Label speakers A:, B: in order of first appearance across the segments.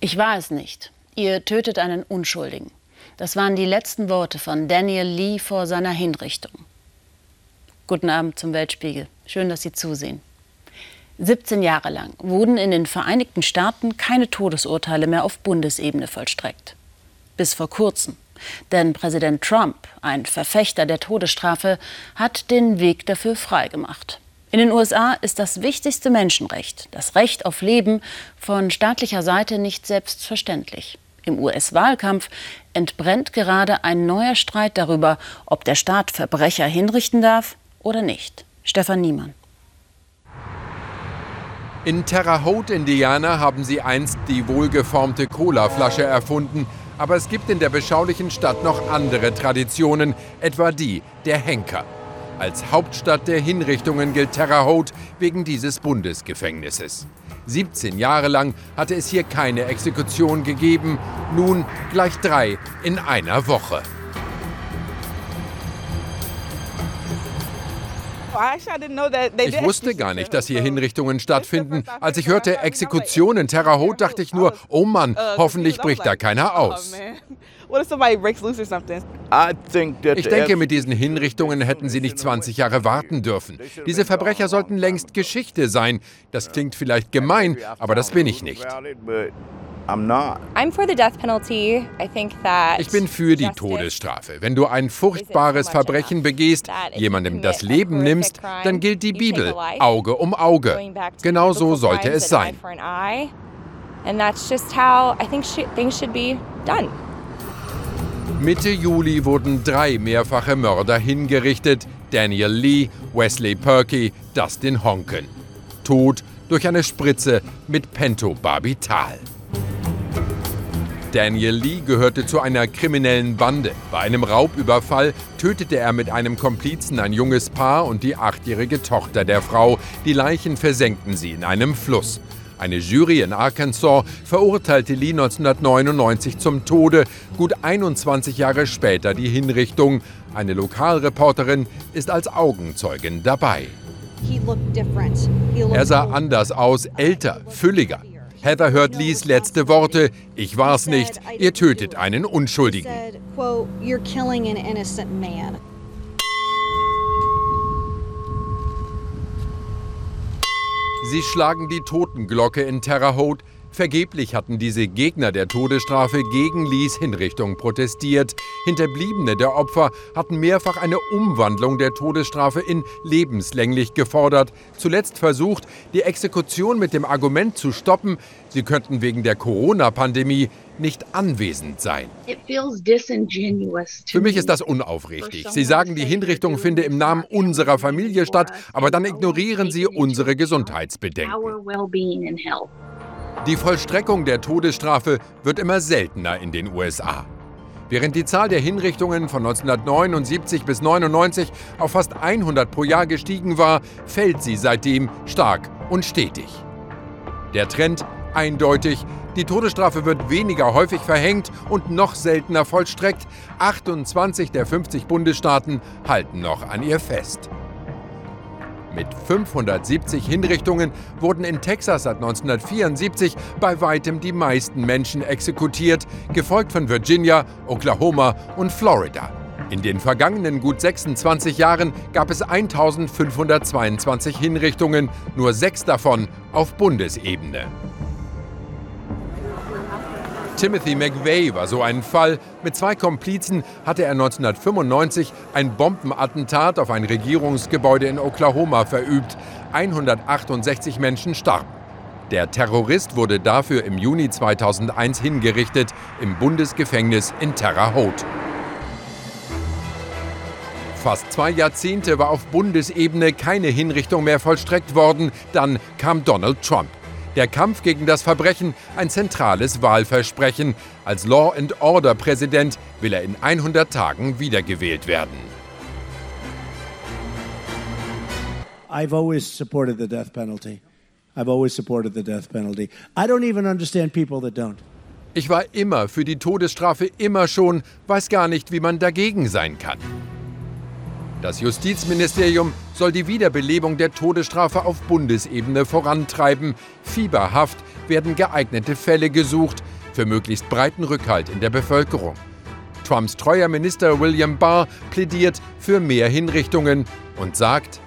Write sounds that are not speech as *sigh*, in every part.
A: Ich war es nicht. Ihr tötet einen Unschuldigen. Das waren die letzten Worte von Daniel Lee vor seiner Hinrichtung. Guten Abend zum Weltspiegel. Schön, dass Sie zusehen. 17 Jahre lang wurden in den Vereinigten Staaten keine Todesurteile mehr auf Bundesebene vollstreckt. Bis vor kurzem. Denn Präsident Trump, ein Verfechter der Todesstrafe, hat den Weg dafür freigemacht. In den USA ist das wichtigste Menschenrecht, das Recht auf Leben, von staatlicher Seite nicht selbstverständlich. Im US-Wahlkampf entbrennt gerade ein neuer Streit darüber, ob der Staat Verbrecher hinrichten darf oder nicht. Stefan Niemann.
B: In Terre Haute, Indiana, haben sie einst die wohlgeformte Colaflasche erfunden. Aber es gibt in der beschaulichen Stadt noch andere Traditionen, etwa die der Henker. Als Hauptstadt der Hinrichtungen gilt Terre Haute wegen dieses Bundesgefängnisses. 17 Jahre lang hatte es hier keine Exekution gegeben, nun gleich drei in einer Woche. Ich wusste gar nicht, dass hier Hinrichtungen stattfinden. Als ich hörte Exekutionen Terre Haute, dachte ich nur, oh Mann, uh, hoffentlich bricht da keiner oh, aus. *laughs* Ich denke, mit diesen Hinrichtungen hätten sie nicht 20 Jahre warten dürfen. Diese Verbrecher sollten längst Geschichte sein. Das klingt vielleicht gemein, aber das bin ich nicht. Ich bin für die Todesstrafe. Wenn du ein furchtbares Verbrechen begehst, jemandem das Leben nimmst, dann gilt die Bibel, Auge um Auge. Genau so sollte es sein. And that's just how I think things should be done. Mitte Juli wurden drei mehrfache Mörder hingerichtet: Daniel Lee, Wesley Perky, Dustin Honken. Tod durch eine Spritze mit Pentobarbital. Daniel Lee gehörte zu einer kriminellen Bande. Bei einem Raubüberfall tötete er mit einem Komplizen ein junges Paar und die achtjährige Tochter der Frau. Die Leichen versenkten sie in einem Fluss. Eine Jury in Arkansas verurteilte Lee 1999 zum Tode, gut 21 Jahre später die Hinrichtung. Eine Lokalreporterin ist als Augenzeugin dabei. Er sah anders aus, älter, fülliger. Heather hört Lees letzte Worte. Ich war's nicht. Ihr tötet einen Unschuldigen. Sie schlagen die Totenglocke in Terre Haute. Vergeblich hatten diese Gegner der Todesstrafe gegen Lees Hinrichtung protestiert. Hinterbliebene der Opfer hatten mehrfach eine Umwandlung der Todesstrafe in lebenslänglich gefordert. Zuletzt versucht, die Exekution mit dem Argument zu stoppen, sie könnten wegen der Corona-Pandemie nicht anwesend sein. Für mich ist das unaufrichtig. Sie sagen, die Hinrichtung finde im Namen unserer Familie statt, aber dann ignorieren Sie unsere Gesundheitsbedenken. Die Vollstreckung der Todesstrafe wird immer seltener in den USA. Während die Zahl der Hinrichtungen von 1979 bis 1999 auf fast 100 pro Jahr gestiegen war, fällt sie seitdem stark und stetig. Der Trend eindeutig, die Todesstrafe wird weniger häufig verhängt und noch seltener vollstreckt. 28 der 50 Bundesstaaten halten noch an ihr fest. Mit 570 Hinrichtungen wurden in Texas seit 1974 bei weitem die meisten Menschen exekutiert, gefolgt von Virginia, Oklahoma und Florida. In den vergangenen gut 26 Jahren gab es 1522 Hinrichtungen, nur sechs davon auf Bundesebene. Timothy McVeigh war so ein Fall. Mit zwei Komplizen hatte er 1995 ein Bombenattentat auf ein Regierungsgebäude in Oklahoma verübt. 168 Menschen starben. Der Terrorist wurde dafür im Juni 2001 hingerichtet im Bundesgefängnis in Terre Haute. Fast zwei Jahrzehnte war auf Bundesebene keine Hinrichtung mehr vollstreckt worden. Dann kam Donald Trump. Der Kampf gegen das Verbrechen ein zentrales Wahlversprechen. Als Law and Order Präsident will er in 100 Tagen wiedergewählt werden. I've always supported the death penalty. I've always supported the death penalty. I don't even understand people that don't. Ich war immer für die Todesstrafe, immer schon, weiß gar nicht, wie man dagegen sein kann. Das Justizministerium soll die Wiederbelebung der Todesstrafe auf Bundesebene vorantreiben. Fieberhaft werden geeignete Fälle gesucht für möglichst breiten Rückhalt in der Bevölkerung. Trumps treuer Minister William Barr plädiert für mehr Hinrichtungen und sagt,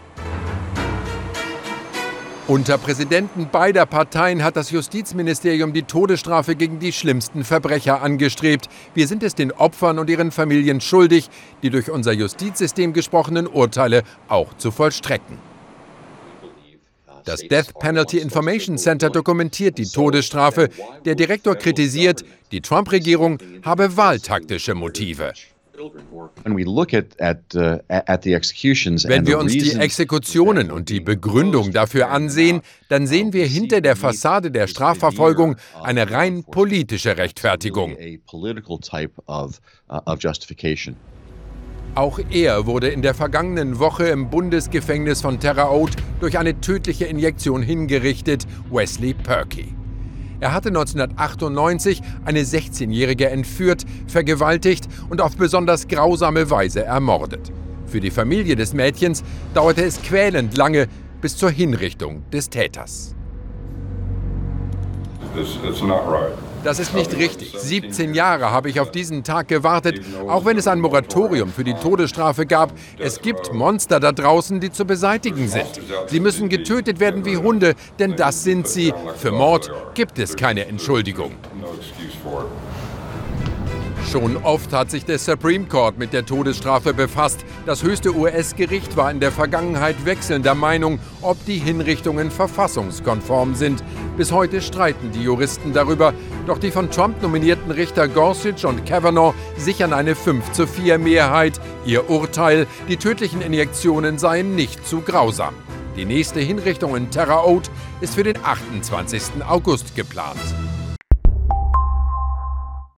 B: unter Präsidenten beider Parteien hat das Justizministerium die Todesstrafe gegen die schlimmsten Verbrecher angestrebt. Wir sind es den Opfern und ihren Familien schuldig, die durch unser Justizsystem gesprochenen Urteile auch zu vollstrecken. Das Death Penalty Information Center dokumentiert die Todesstrafe. Der Direktor kritisiert, die Trump-Regierung habe wahltaktische Motive. Uh,
C: Wenn wir uns die Exekutionen und die Begründung dafür ansehen, dann sehen wir hinter der Fassade der Strafverfolgung eine rein politische Rechtfertigung.
B: Auch er wurde in der vergangenen Woche im Bundesgefängnis von Terra Haute durch eine tödliche Injektion hingerichtet, Wesley Perky. Er hatte 1998 eine 16-Jährige entführt, vergewaltigt und auf besonders grausame Weise ermordet. Für die Familie des Mädchens dauerte es quälend lange bis zur Hinrichtung des Täters. Das ist nicht richtig. 17 Jahre habe ich auf diesen Tag gewartet, auch wenn es ein Moratorium für die Todesstrafe gab. Es gibt Monster da draußen, die zu beseitigen sind. Sie müssen getötet werden wie Hunde, denn das sind sie. Für Mord gibt es keine Entschuldigung. Schon oft hat sich der Supreme Court mit der Todesstrafe befasst. Das höchste US-Gericht war in der Vergangenheit wechselnder Meinung, ob die Hinrichtungen verfassungskonform sind. Bis heute streiten die Juristen darüber. Doch die von Trump nominierten Richter Gorsuch und Kavanaugh sichern eine 5 zu 4 Mehrheit. Ihr Urteil, die tödlichen Injektionen seien nicht zu grausam. Die nächste Hinrichtung in Terra Haute ist für den 28. August geplant.